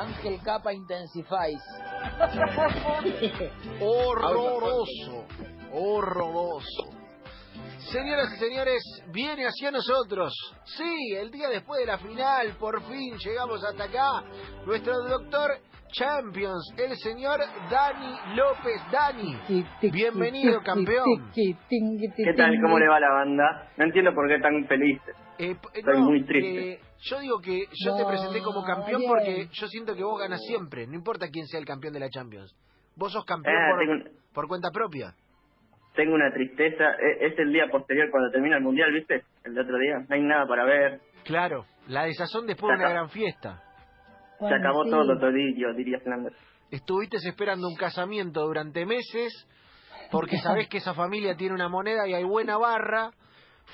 Ángel Capa Intensifies. Horroroso, horroroso. Señoras y señores, viene hacia nosotros. Sí, el día después de la final, por fin llegamos hasta acá. Nuestro doctor Champions, el señor Dani López. Dani, bienvenido, campeón. ¿Qué tal? ¿Cómo le va la banda? No entiendo por qué tan feliz. Eh, Estoy no, muy triste. eh, yo digo que yo te presenté como campeón porque yo siento que vos ganas siempre, no importa quién sea el campeón de la Champions. Vos sos campeón Ah, por, tengo por cuenta propia. Tengo una tristeza. E- Es el día posterior cuando termina el mundial, ¿viste? El de otro día. No hay nada para ver. Claro, la desazón después de una gran fiesta. Se acabó todo, Todillo, diría Fernando. Estuviste esperando un casamiento durante meses porque sabés que esa familia tiene una moneda y hay buena barra.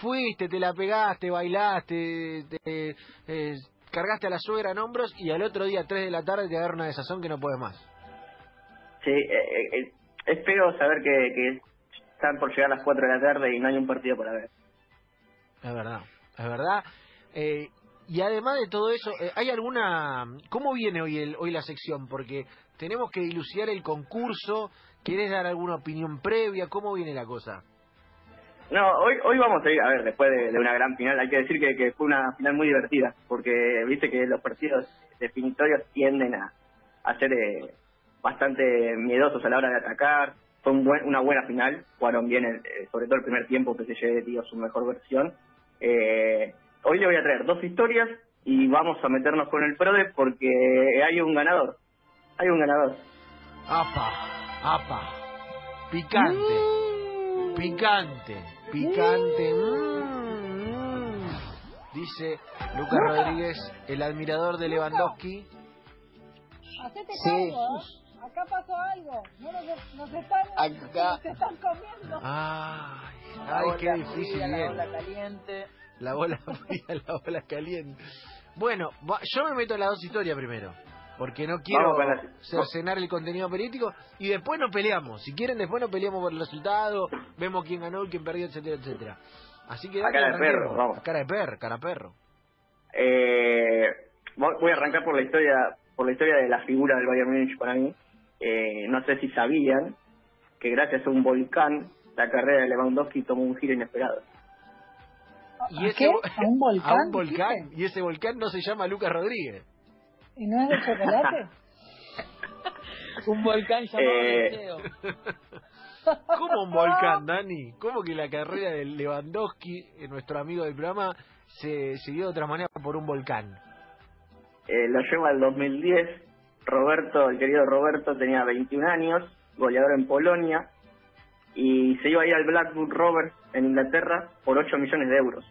Fuiste, te la pegaste, bailaste, te, eh, cargaste a la suegra en hombros y al otro día, 3 de la tarde, te agarra una desazón que no puedes más. Sí, eh, eh, eh, es feo saber que, que están por llegar las 4 de la tarde y no hay un partido para ver. Es verdad, es verdad. Eh, y además de todo eso, eh, ¿hay alguna... ¿Cómo viene hoy el, hoy la sección? Porque tenemos que dilucidar el concurso. ¿Quieres dar alguna opinión previa? ¿Cómo viene la cosa? No, hoy hoy vamos a ir, a ver, después de, de una gran final, hay que decir que, que fue una final muy divertida, porque viste que los partidos definitorios tienden a, a ser eh, bastante miedosos a la hora de atacar. Fue un buen- una buena final, jugaron bien, el- eh, sobre todo el primer tiempo, que se lleve dio su mejor versión. Eh, hoy le voy a traer dos historias y vamos a meternos con el PRODE porque hay un ganador. Hay un ganador. Apa, apa. Picante. Picante. Picante. Mm, mm. Dice Lucas Rodríguez, el admirador de Lewandowski. Hacete Sí. cargo, ¿eh? Acá pasó algo. No nos, nos están, Acá. nos están comiendo. Ay, ay, qué difícil fría, La viene. ola caliente. La bola fría, la bola caliente. Bueno, yo me meto en las dos historias primero. Porque no quiero la- cercenar el contenido periodístico. Y después nos peleamos. Si quieren, después nos peleamos por el resultado. Vemos quién ganó y quién perdió, etcétera, etcétera. Así que A cara de perro, vamos. A cara de perro, cara de perro. Eh, voy a arrancar por la historia por la historia de la figura del Bayern Múnich para mí. Eh, no sé si sabían que gracias a un volcán la carrera de Lewandowski tomó un giro inesperado. Y ¿A ese ¿A un volcán? A un volcán. Y ese volcán no se llama Lucas Rodríguez. ¿Y no es de chocolate? Un volcán llamado Eh. ¿Cómo un volcán, Dani? ¿Cómo que la carrera de Lewandowski, eh, nuestro amigo del programa, se, dio de otra manera por un volcán? Eh, lo lleva al 2010. Roberto, el querido Roberto, tenía 21 años, goleador en Polonia, y se iba a ir al Blackburn Rovers en Inglaterra por 8 millones de euros.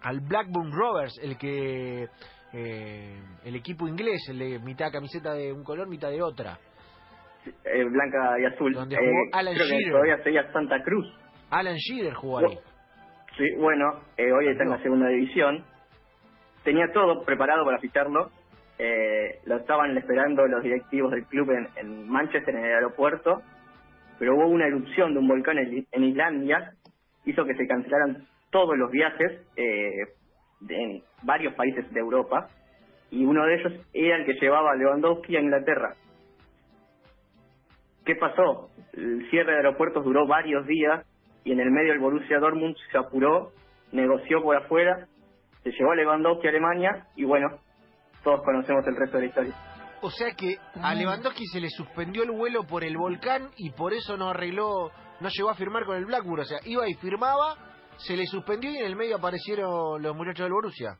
al Blackburn Rovers, el que eh, el equipo inglés, el de mitad camiseta de un color, mitad de otra. Eh, blanca y azul. Donde Eh, jugó Alan creo que Shearer. todavía seguía Santa Cruz. Alan Shearer jugó ahí. Sí, bueno, eh, hoy está en la segunda división. Tenía todo preparado para ficharlo. Eh, lo estaban esperando los directivos del club en, en Manchester, en el aeropuerto. Pero hubo una erupción de un volcán en, en Islandia. Hizo que se cancelaran todos los viajes eh, en varios países de Europa. Y uno de ellos era el que llevaba a Lewandowski a Inglaterra. ¿Qué pasó? El cierre de aeropuertos duró varios días y en el medio el Borussia Dortmund se apuró, negoció por afuera, se llevó a Lewandowski a Alemania y bueno, todos conocemos el resto de la historia. O sea que a Lewandowski se le suspendió el vuelo por el volcán y por eso no arregló, no llegó a firmar con el Blackburn. O sea, iba y firmaba, se le suspendió y en el medio aparecieron los muchachos del Borussia.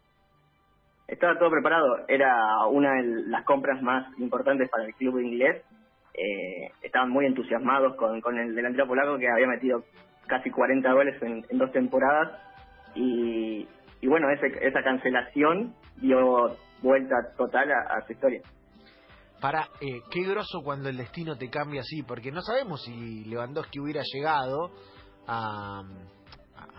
Estaba todo preparado, era una de las compras más importantes para el club inglés. Eh, estaban muy entusiasmados con, con el delantero polaco que había metido casi 40 goles en, en dos temporadas y, y bueno, ese, esa cancelación dio vuelta total a, a su historia. Para, eh, qué groso cuando el destino te cambia así, porque no sabemos si Lewandowski hubiera llegado a,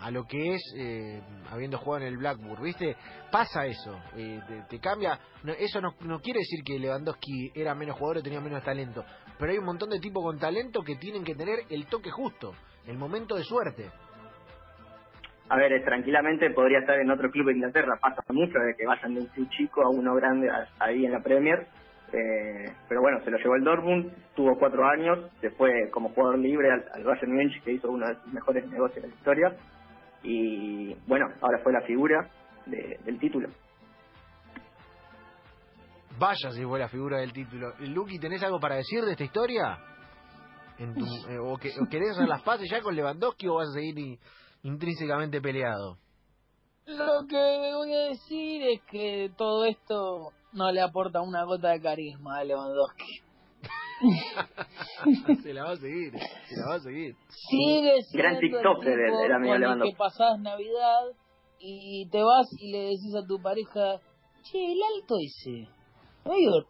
a, lo que es eh, habiendo jugado en el Blackburn, ¿viste? Pasa eso, eh, te, cambia. no, eso no, no quiere decir que Lewandowski era menos jugador o tenía menos talento, pero hay un montón de tipos con talento que tienen que tener el toque justo, el momento de suerte. a ver, eh, tranquilamente podría estar en otro club de Inglaterra. Pasa mucho de que vayan de un club chico a uno grande ahí en la Premier. Eh, pero bueno, se lo llevó el Dortmund, tuvo cuatro años, se fue como jugador libre al, al Bayern Múnich, que hizo uno de sus mejores negocios de la historia. Y bueno, ahora fue la figura de- del título. Vaya si fue la figura del título. Lucky, ¿tenés algo para decir de esta historia? En tu- eh, o, que, o querés hacer las paces ya con Lewandowski o vas a seguir i- intrínsecamente peleado? Lo que voy a decir es que todo esto no le aporta una gota de carisma a Lewandowski. se la va a seguir, se la va a seguir. Sigue siendo Gran el tiktoker el- tipo el amigo con el que pasás Navidad y te vas y le decís a tu pareja, che, el alto ese, medio,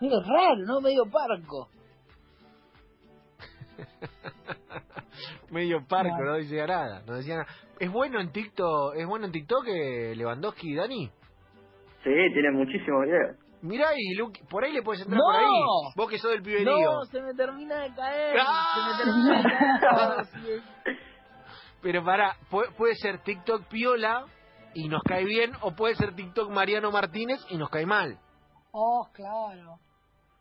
medio raro, ¿no? Medio parco. Medio parco, no decía nada, no decía nada. ¿Es bueno en TikTok, es bueno en TikTok eh, Lewandowski, Dani? Sí, tiene muchísimos videos. Mirá y Lucky, por ahí le puedes entrar ¡No! por ahí. Vos que sos del piberío. No, se me termina de caer, ¡Ah! se me termina de caer. Sí, Pero para, puede, puede ser TikTok Piola y nos cae bien, o puede ser TikTok Mariano Martínez y nos cae mal. Oh, claro.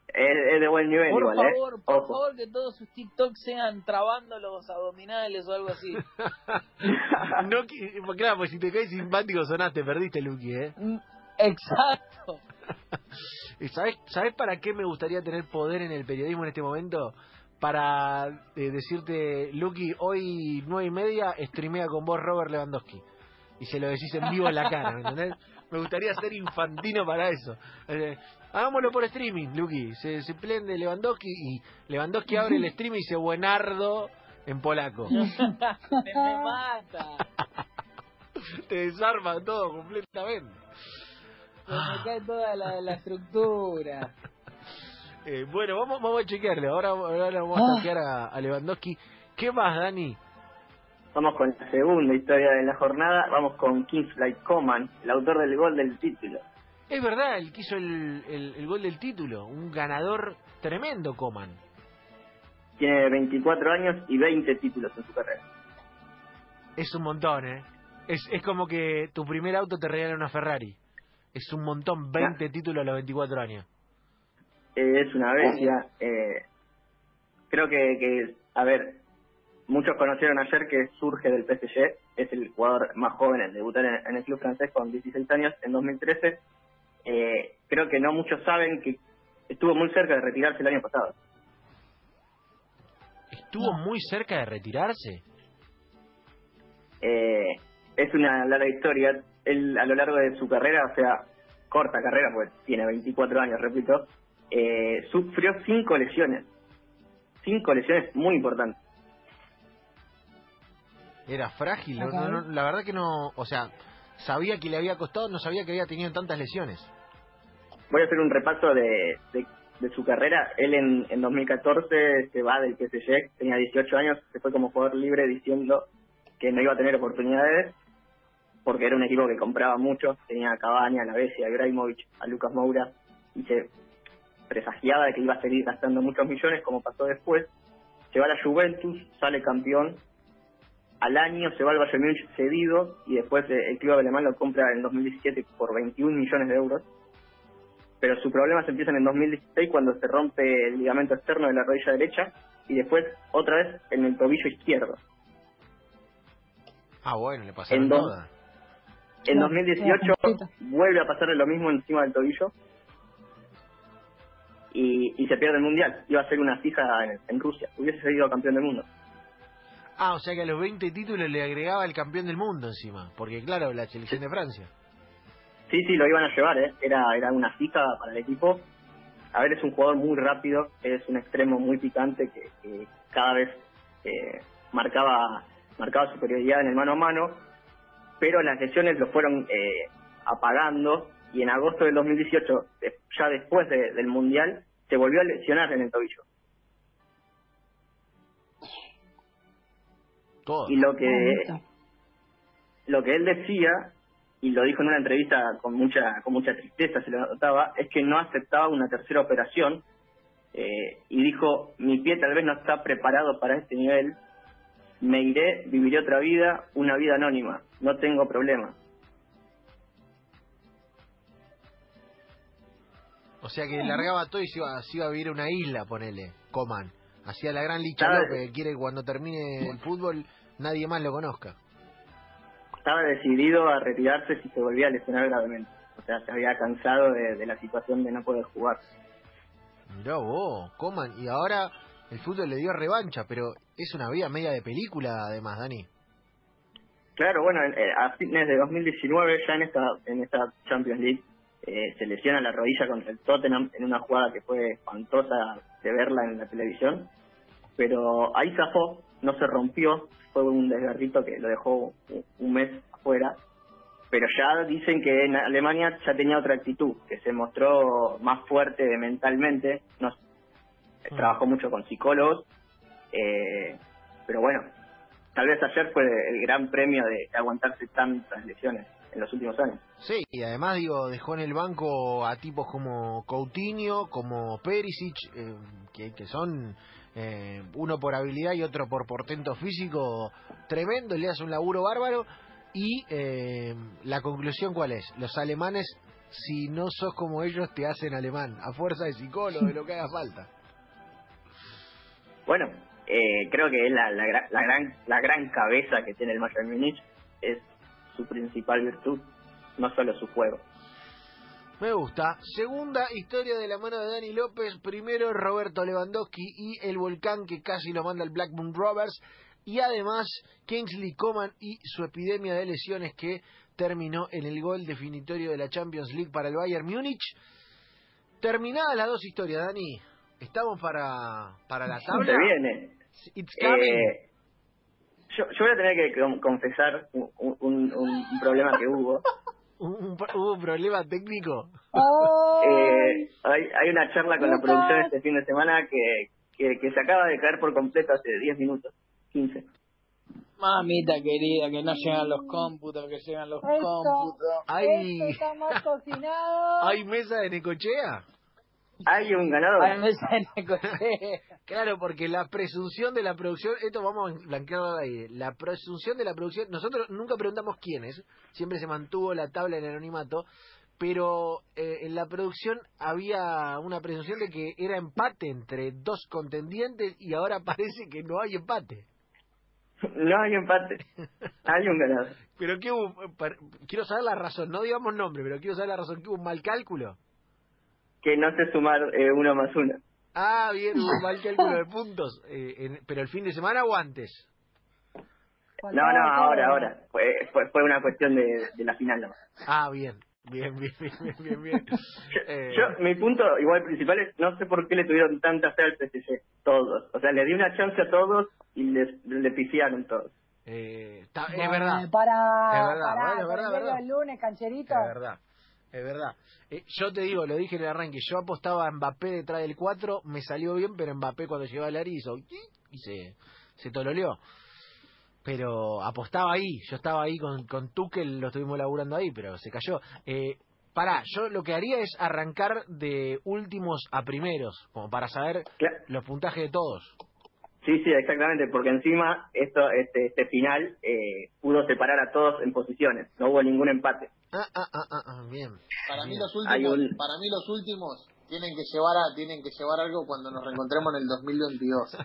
Es, es de buen nivel Por igual, favor, ¿eh? por Ojo. favor, que todos sus TikToks sean trabando los abdominales o algo así. no, claro, pues si te caes simpático sonaste, perdiste, Lucky, ¿eh? Mm, Exacto. ¿Y ¿Sabes, ¿Sabes para qué me gustaría tener poder en el periodismo en este momento? Para eh, decirte, Lucky, hoy nueve y media streamea con vos Robert Lewandowski. Y se lo decís en vivo en la cara, ¿me entendés? Me gustaría ser infantino para eso. Eh, hagámoslo por streaming, Lucky. Se, se prende Lewandowski y Lewandowski abre el stream y dice buenardo en polaco. me, me mata. Te desarma todo completamente. Cae toda la, la estructura. Eh, bueno, vamos, vamos a chequearle. Ahora, ahora vamos a Ah. chequear a, a Lewandowski. ¿Qué más, Dani? Vamos con la segunda historia de la jornada. Vamos con Kingsley Coman, el autor del gol del título. Es verdad, el que hizo el, el, el gol del título. Un ganador tremendo, Coman. Tiene 24 años y 20 títulos en su carrera. Es un montón, ¿eh? Es, es como que tu primer auto te regala una Ferrari. Es un montón, 20 títulos a los 24 años. Eh, es una bestia. Eh, creo que, que, a ver, muchos conocieron ayer que surge del PSG. Es el jugador más joven en debutar en, en el club francés con 16 años en 2013. Eh, creo que no muchos saben que estuvo muy cerca de retirarse el año pasado. ¿Estuvo muy cerca de retirarse? Eh, es una larga historia. Él, a lo largo de su carrera, o sea, corta carrera, porque tiene 24 años, repito, eh, sufrió cinco lesiones. Cinco lesiones muy importantes. Era frágil. no- no, la verdad que no... O sea, sabía que le había costado, no sabía que había tenido tantas lesiones. Voy a hacer un repaso de, de, de su carrera. Él en, en 2014 se va del PSG, tenía 18 años, se fue como jugador libre diciendo que no iba a tener oportunidades porque era un equipo que compraba mucho, tenía a Cavani, a la Bessi, a Ibrahimovic, a Lucas Moura y se presagiaba de que iba a seguir gastando muchos millones como pasó después. Se va a la Juventus, sale campeón. Al año se va al Bayern Múnich cedido y después eh, el club alemán lo compra en 2017 por 21 millones de euros pero sus problemas empiezan en 2016 cuando se rompe el ligamento externo de la rodilla derecha y después otra vez en el tobillo izquierdo. Ah, bueno, le pasaron En dos- todas. En Claro, 2018 queda completo. vuelve a pasarle lo mismo encima del tobillo y, y se pierde el mundial. Iba a ser una fija en, en Rusia, hubiese sido campeón del mundo. Ah, o sea que a los 20 títulos le agregaba el campeón del mundo encima. Porque claro, la selección de Francia. Sí, sí, lo iban a llevar, ¿eh? era, era una fija para el equipo. A ver, es un jugador muy rápido, es un extremo muy picante que, que cada vez eh, marcaba, marcaba superioridad en el mano a mano, pero las lesiones lo fueron eh, apagando y en agosto del 2018, de- ya después de- del Mundial, se volvió a lesionar en el tobillo. Todo. Y lo que, Bonito. lo que él decía y lo dijo en una entrevista con mucha con mucha tristeza se lo notaba es que no aceptaba una tercera operación eh, y dijo mi pie tal vez no está preparado para este nivel me iré, viviré otra vida, una vida anónima, no tengo problema. O sea que largaba todo y se iba, se iba a vivir a una isla, ponele, Coman. Hacía la gran Licha que quiere que cuando termine el fútbol nadie más lo conozca. Estaba decidido a retirarse si se volvía a lesionar gravemente. O sea, se había cansado de, de la situación de no poder jugar. Mirá vos, Coman. Y ahora el fútbol le dio revancha, pero es una vida media de película además, Dani. Claro, bueno, en- eh, a fines de 2019, ya en esta, en esta Champions League, eh, se lesiona la rodilla contra el Tottenham en una jugada que fue espantosa de verla en la televisión. Pero ahí zafó, no se rompió, fue un desgarrito que lo dejó un- mes afuera. Pero ya dicen que en Alemania ya tenía otra actitud, que se mostró más fuerte mentalmente. No, Mm. trabajó mucho con psicólogos. Eh, pero bueno, tal vez ayer fue el gran premio de aguantarse tantas lesiones en los últimos años. Sí, y además, digo, dejó en el banco a tipos como Coutinho, como Perisic, eh, que, que son eh, uno por habilidad y otro por portento físico tremendo, le hace un laburo bárbaro. Y eh, la conclusión, ¿cuál es? Los alemanes, si no sos como ellos, te hacen alemán, a fuerza de psicólogo, de lo que haga falta. Bueno, eh, creo que es la, la, la gran la gran cabeza que tiene el Bayern Múnich es su principal virtud, no solo su juego. Me gusta. Segunda historia de la mano de Dani López. Primero Roberto Lewandowski y el volcán que casi lo manda el Blackburn Rovers. Y además Kingsley Coman y su epidemia de lesiones que terminó en el gol definitorio de la Champions League para el Bayern Múnich. Terminadas las dos historias, Dani. Estamos para, para la tabla. Se viene. It's coming. Eh, yo, yo voy a tener que con- confesar un, un- un problema que hubo. Un- hubo un problema técnico. Eh, hay, hay una charla con la producción este fin de semana que, que, que se acaba de caer por completo hace 10 minutos, 15. Mamita querida, que no llegan los cómputos, que llegan los cómputos. Hay, Esto está más cocinado. hay mesa de Necochea. Hay un ganador. Claro, porque la presunción de la producción, esto vamos a blanquearlo ahí, la presunción de la producción, nosotros nunca preguntamos quién es, siempre se mantuvo la tabla en el anonimato, pero eh, en la producción había una presunción de que era empate entre dos contendientes y ahora parece que no hay empate. No hay empate. Hay un ganador. Pero que hubo, quiero saber la razón, no digamos nombre, pero quiero saber la razón, que hubo un mal cálculo. Que no sé sumar eh, uno más uno. Ah, bien, un mal cálculo de puntos, eh, en- pero el fin de semana o antes. No, no, ahora, ahora. Fue, fue, fue una cuestión de, de la final. nomás. Ah, bien, bien, bien, bien, bien, bien. Eh, yo- mi punto igual principal es, no sé por qué le tuvieron tanta fe al PSG, todos. O sea, le di una chance a todos y les, le pifiaron todos. eh, es verdad, Para, Es verdad, para, bueno, es verdad, verdad. el lunes, cancherito. es verdad, es verdad. Eh, yo te digo, lo dije en el arranque, yo apostaba a Mbappé detrás del 4, me salió bien, pero Mbappé cuando llegó al área hizo y se, se tololeó. Pero apostaba ahí, yo estaba ahí con, con Tuchel, lo estuvimos laburando ahí, pero se cayó. Eh, pará, yo lo que haría es arrancar de últimos a primeros, como para saber los puntajes de todos. Sí, sí, exactamente, porque encima esto, este, este final eh, pudo separar a todos en posiciones, no hubo ningún empate. Ah, ah, ah, ah, ah, bien. Para mí bien. los Hay últimos, un- para mí los últimos tienen que llevar a, tienen que llevar algo cuando nos reencontremos en el 2022.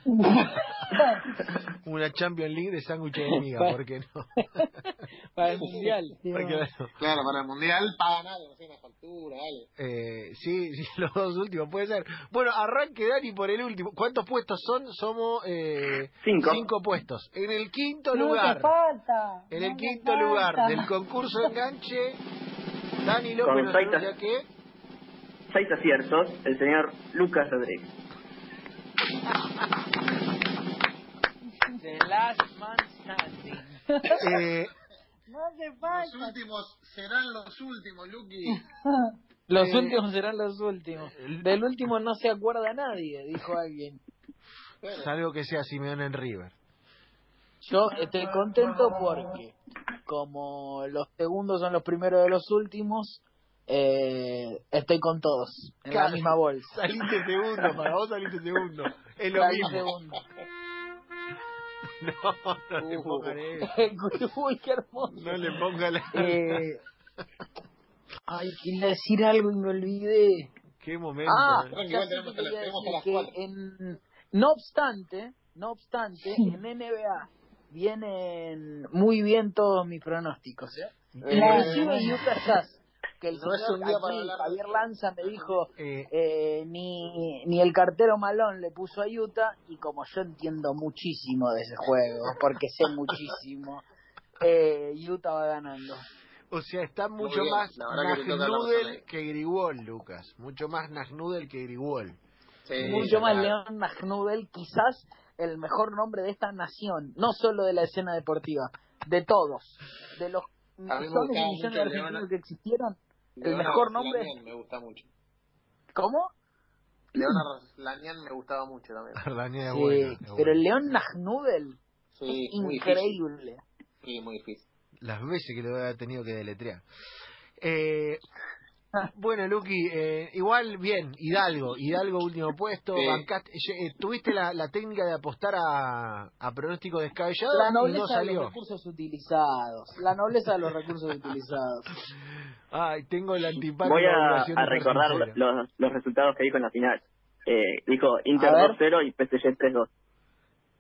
Una Champions League de sándwich de miga, ¿por qué no? Para el mundial. Claro, para el mundial pagan algo, no sé, una factura, dale. Eh, sí, sí, los dos últimos, puede ser. Bueno, arranque Dani por el último. ¿Cuántos puestos son? Somos eh, Cinco. puestos. En el quinto No lugar, falta. en no el quinto falta. lugar del concurso de enganche, Dani López nos que... Seis aciertos, el señor Lucas Rodríguez. The last man standing. Eh, No te Los falta. últimos serán los últimos, Luqui. Los Eh, últimos serán los últimos. Del último no se acuerda nadie, dijo alguien. salvo que sea Simeone en River. Yo estoy contento porque, como los segundos son los primeros de los últimos, eh, estoy con todos, en Claro. la misma bolsa. Saliste segundo, para vos saliste segundo. Es lo mismo. segundo. No, no le Uh. pongan eso. Uy, qué hermoso. No le pongan la... Eh, ay, quería decir algo y me olvidé. Qué momento. Ah, ¿eh? Igual tenemos que tenemos las que cuatro. en, no obstante, no obstante, en NBA vienen muy bien todos mis pronósticos, ¿eh? Inclusive Utah Jazz, que el No es señor un día para aquí, Javier. Lanza me dijo Eh, eh, ni, ni el cartero Malón le puso a Utah y como yo entiendo muchísimo de ese juego, porque sé muchísimo, eh, Utah va ganando. o sea, está mucho más que Nagnudel ahí. que Grigol, Lucas. Mucho más Nagnudel que Grigol. Sí, Mucho más claro. León Magnudel, quizás el mejor nombre de esta nación, no solo de la escena deportiva, de todos, de los millones y millones de argentinos que existieron. El mejor nombre- me gusta mucho. ¿Cómo? Leona me gustaba mucho también. Sí, pero bueno. el León Magnudel Sí, es difícil. increíble. Sí, muy difícil. Las veces que lo he tenido que deletrear. Eh, bueno, Luqui, eh, igual bien, Hidalgo, Hidalgo último puesto, Sí. bancaste- eh, tuviste la, la técnica de apostar a, a pronóstico descabellado La y no nobleza de los salió. recursos utilizados. La nobleza de los recursos utilizados. Ay, tengo la antipática Voy a, a recordar los, los resultados que dijo en la final. Eh, dijo Inter A ver. 2-0 y PSG 3-2.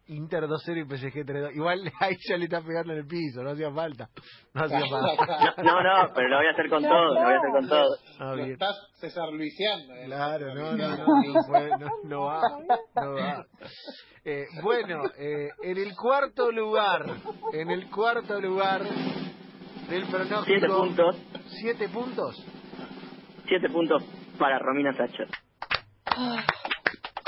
Inter 2-0 y PSG 3-2. Igual ahí ya le está pegando en el piso, no hacía falta. No hacía falta. No, no, pero lo voy a hacer con todo, lo voy a hacer con todo. Ah, Lo estás César Luisiano. eh. Claro, no, no, Luisiano. no, no, fue- no, no va, no va. Eh, bueno, eh, en el cuarto lugar, en el cuarto lugar del pronóstico. 7 puntos, ¿Siete puntos? 7 puntos para Romina Sacher.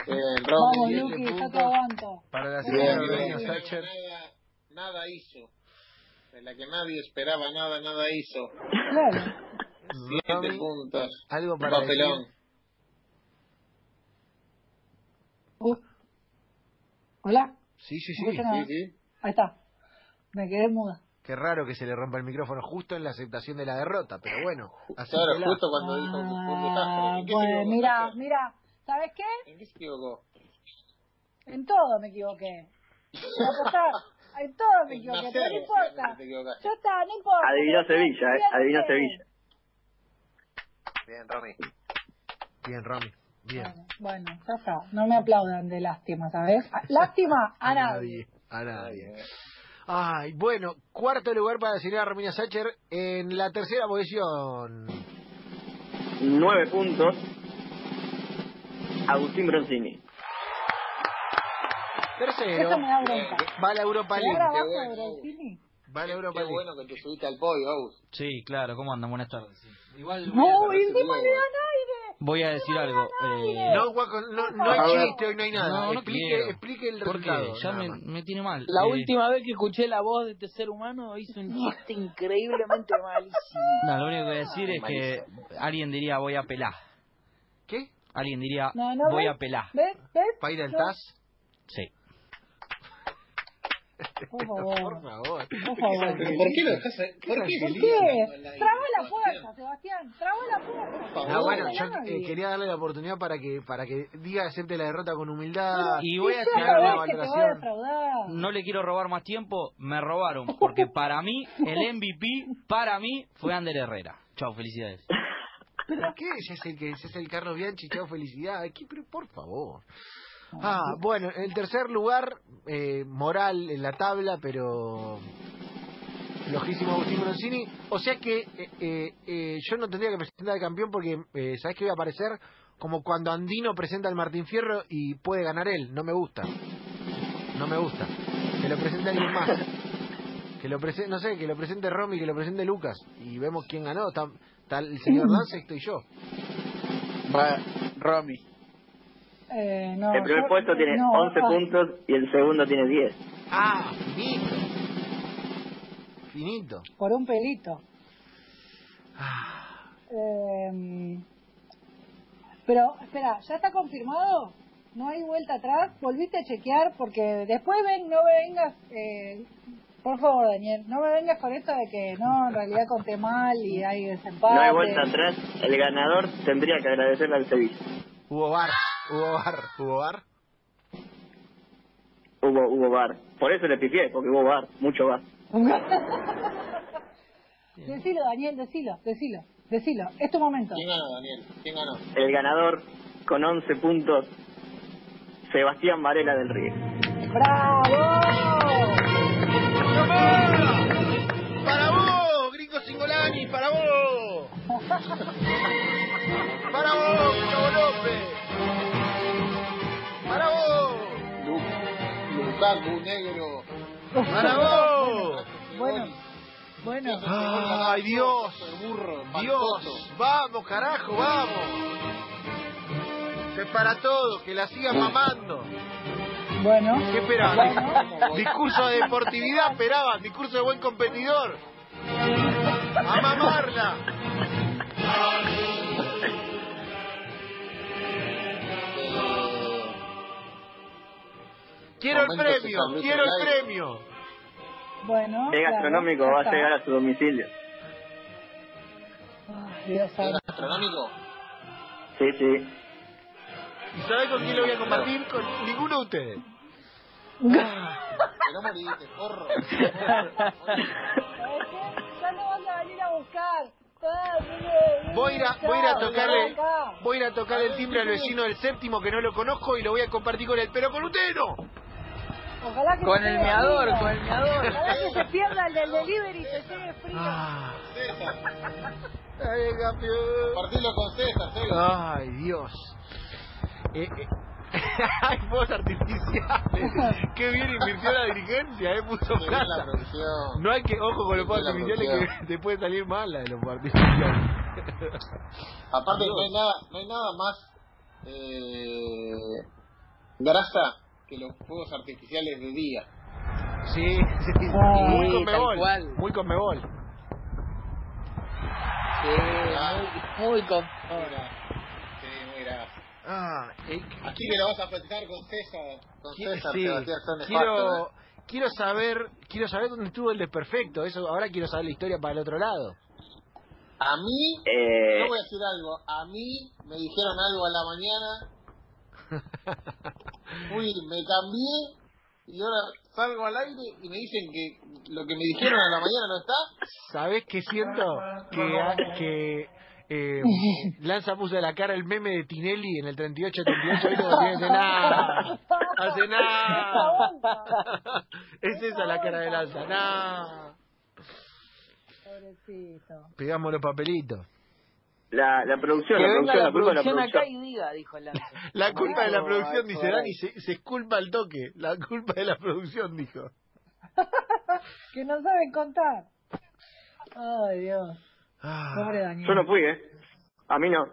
Bien, Vamos, Romy. siete Luqui, yo te aguanto. Para la señora bien, Romina bien. Thatcher. Nada, nada hizo. De la que nadie esperaba nada, nada hizo. Claro. Siete Romy, puntos. algo para Papelón. decir. Uh. Hola, Sí, sí, sí. Sí, sí. ahí está. Me quedé muda. Qué raro que se le rompa el micrófono justo en la aceptación de la derrota, pero bueno. Así Claro, justo cuando dijo que fue un desastre. Ah, ¿En qué se bueno, equivocó, mira, mira, ¿sabes qué? ¿En qué se equivocó? En todo me equivoqué. A. En todo me equivoqué, pero no importa. Ya está, no importa. Adivinó Sevilla, eh, adivinó Sevilla. Bien, Romy. Bien, Romy. Bien. Bueno, bueno, ya está. No me aplaudan de lástima, ¿sabes? Lástima a nadie. A nadie. Ay, bueno, cuarto lugar para la señora Romina Sacher en la tercera posición. 9 puntos, Agustín Bronzini. Tercero, Eso me da bronca. va a la Europa ¿Y League. ahora abajo bueno. de Bronzini? Va a la Europa Qué bueno que te subiste al podio, Agus. Sí, claro, ¿cómo andan? Buenas tardes. sí. Igual No, encima le aire. Voy a decir algo. eh, No, Guaco, no, no hay chiste, hoy no hay nada. No, no explique, quiero. explique el ¿Por qué? resultado. Ya me, me tiene mal. La Eh, última vez que escuché la voz de este ser humano hizo un chiste increíblemente malísimo. No, lo único que voy a decir es que alguien diría voy a pelar. ¿Qué? Alguien diría No, no, voy ¿ves? a pelar. ¿Ves? ¿Ves? ¿Para ir al. TAS? Sí. Por Por favor. favor. Por favor. ¿Pero por qué lo dejas? ¿Por qué? ¿Por qué? Traba la puerta, Sebastián. Traba la puerta. Ah, bueno, No yo eh, quería darle la oportunidad para que para que diga acepte la derrota con humildad. Y voy a hacer una valoración. No le quiero robar más tiempo, me robaron. Porque para mí, el MVP, para mí, fue Ander Herrera. Chao, felicidades. ¿Pero qué? Ya es el que es el Carlos Bianchi, chao, felicidad. ¿Qué? Pero por favor. Ah, bueno, en tercer lugar, eh, moral en la tabla, pero flojísimo Agustín Bronzini. O sea que eh, eh, eh, yo no tendría que presentar al campeón porque, eh, ¿sabes qué voy a aparecer? Como cuando Andino presenta al Martín Fierro y puede ganar él. No me gusta. No me gusta. Que lo presente alguien más. Que lo presente, no sé, que lo presente Romy, que lo presente Lucas. Y vemos quién ganó. Está, está el señor Lance, estoy yo. Va, Romy. Eh, no, El primer yo- puesto tiene no, 11 ah, puntos y el segundo tiene 10. Ah, finito. Finito. Por un pelito. Ah, Eh, pero, espera, ¿ya está confirmado? ¿No hay vuelta atrás? ¿Volviste a chequear? Porque después ven, no me vengas, eh, por favor, Daniel, no me vengas con esto de que no, en realidad conté mal y hay desempate. No hay vuelta atrás. El ganador tendría que agradecerle al Sevilla. hubo bar, hubo bar, hubo bar. Hubo, hubo bar. Por eso le pifié, porque hubo bar, mucho bar. decilo, Daniel, decilo, decilo, decilo. Es tu momento. ¿Quién ganó, Daniel? ¿Quién ganó? El ganador con 11 puntos, Sebastián Varela del Río. ¡Bravo! ¡Para vos, gringo Singolani! ¡Para vos! ¡Para vos, Gustavo López! Lukaku, negro. ¡Para vos! Bueno, bueno. ¡Ay, Dios! El burro, ¡Dios! ¡Vamos, carajo, vamos! Que para todos, que la sigan mamando. Bueno. ¿Qué esperaban? Bueno. Discurso de deportividad esperaban, discurso de buen competidor. ¡A mamarla! Quiero el premio, quiero el premio. Bueno. Es claro, gastronómico, va a llegar a su domicilio. Ay, Dios ¿Es santo. gastronómico? Sí, sí. ¿Y sabes con quién lo voy a compartir? Con ninguno de ustedes. Que no moriste, porro. ¿Sabes qué? Ya no van a venir a buscar. Ah, Voy a ir a, mire, voy a, ir a tocarle, voy a ir a tocar el timbre al vecino del séptimo que no lo conozco y lo voy a compartir con él, pero con ustedes no. Ojalá que Con el meador, con el meador. Ojalá que se pierda el del delivery y se llegue frío. Ah, ay, campeón. Compartilo con César, César. Ay, Dios. Eh, eh. Hay fuegos artificiales. Qué bien invirtió la dirigencia, eh, puso Qué plata. No hay que, ojo con los fuegos artificiales que te puede salir mal la de los fuegos artificiales. Aparte, no hay nada, no hay nada más eh, grasa que los fuegos artificiales de día. Sí, sí, Ah, muy sí, con tal mebol, cual. muy con mebol. Sí, muy, muy con... Mira, sí, mira. Ah, eh, Aquí me lo vas a festejar con César. Con César, sí, quiero, ¿eh? quiero saber, quiero saber dónde estuvo el desperfecto. Eso, ahora quiero saber la historia para el otro lado. A mí, Eh, yo voy a decir algo. A mí me dijeron algo a la mañana. Fui, me cambié y ahora salgo al aire y me dicen que lo que me dijeron a la mañana no está. ¿Sabes qué siento? Que, que eh, Lanza puso de la cara el meme de Tinelli en el 38-38 ¿viste? Cuando tiene hace nada, hace nada. Es esa la cara de Lanza, nada. Pobrecito. Pegamos los papelitos. La, la producción, Que la venga producción, la la culpa de la producción acá producción. y diga, dijo Lance. La culpa de la producción, dice. Dani, se, se esculpa al toque. La culpa de la producción, dijo. Que no saben contar. Ay, Dios. Ah. Pobre Daniel. Yo no fui, ¿eh? A mí no.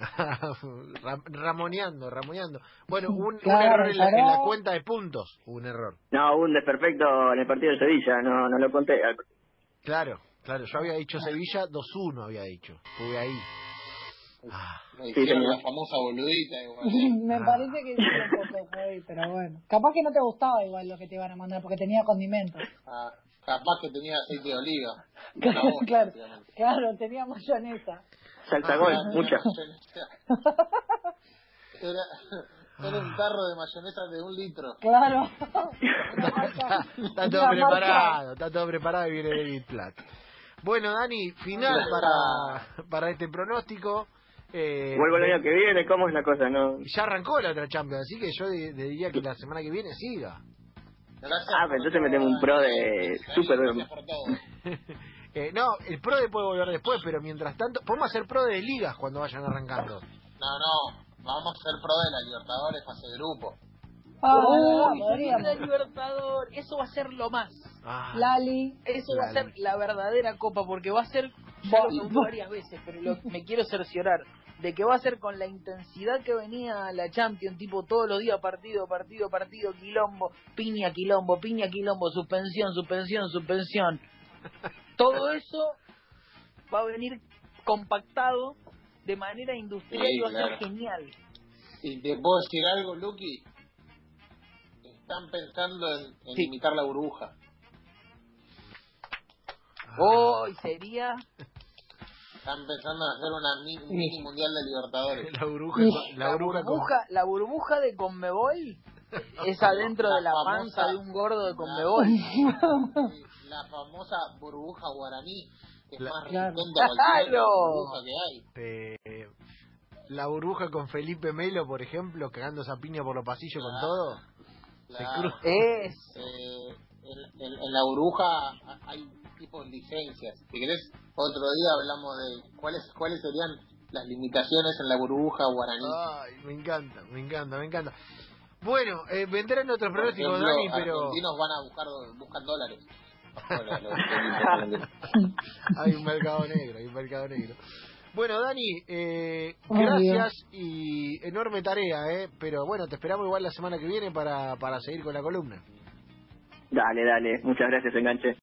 Ra- ramoneando, ramoneando. Bueno, un, un error en la, en la cuenta de puntos. Un error. No, hubo un desperfecto en el partido de Sevilla, no, no lo conté. Claro, claro. Yo había dicho Sevilla 2-1, había dicho. Estuve ahí. Ah, Me dijeron señor. la famosa boludita. igual. Me Ah. parece que sí, un poco heavy, pero bueno. Capaz que no te gustaba igual lo que te iban a mandar porque tenía condimentos. Ah, capaz que tenía aceite de oliva. Claro, claro, tenía mayonesa. Salsa Ah, gol, Ah, mucha. Era, era un tarro de mayonesa de un litro. Claro. está todo preparado, está todo preparado y viene David Platt. Bueno, Dani, final para, para este pronóstico. Eh, Vuelvo el año que viene, ¿cómo es la cosa? No. Ya arrancó la otra Champions, así que yo di- diría que la semana que viene siga. Gracias Ah, pero entonces metemos un pro de super- Gracias por todo. Eh, no, el pro de puede volver después, pero mientras tanto, podemos hacer pro de ligas cuando vayan arrancando. No, no. Vamos a ser pro de la Libertadores fase de grupo. Ah, la Libertador, eso va a ser lo más. Ah, Lali. Eso va a ser la verdadera copa, porque va a ser, ya lo varias veces, pero lo- me quiero cerciorar de que va a ser con la intensidad que venía la Champions, tipo todos los días partido, partido, partido, quilombo, piña, quilombo, piña, quilombo, suspensión, suspensión, suspensión. Todo eso va a venir compactado de manera industrial Sí, y va a ser genial. Y te puedo decir algo, Lucky. Están pensando en, en Sí. imitar la burbuja. Hoy sería Están pensando en hacer una mi- mini mundial de Libertadores. la burbuja, la la burbuja, con- la burbuja de Conmebol es adentro de la La panza de un gordo de Conmebol. Sí, la famosa burbuja guaraní, que es La- más Claro. resistente a cualquier ¡Claro! burbuja que hay. Eh, la burbuja con Felipe Melo, por ejemplo, cagando esa piña por los pasillos con todo. Claro. Es. Eh, en, en- en la burbuja hay tipos de licencias. Si querés, otro día hablamos de cuáles cuáles serían las limitaciones en la burbuja guaraní. Ay, me encanta, me encanta, me encanta. Bueno, eh, vendrán otros pronósticos, Dani, pero argentinos van a buscar buscan dólares. Los hay un mercado negro, hay un mercado negro. Bueno, Dani, eh, gracias y enorme tarea, ¿eh? Pero bueno, te esperamos igual la semana que viene para, para seguir con la columna. Dale, dale. Muchas gracias, enganche.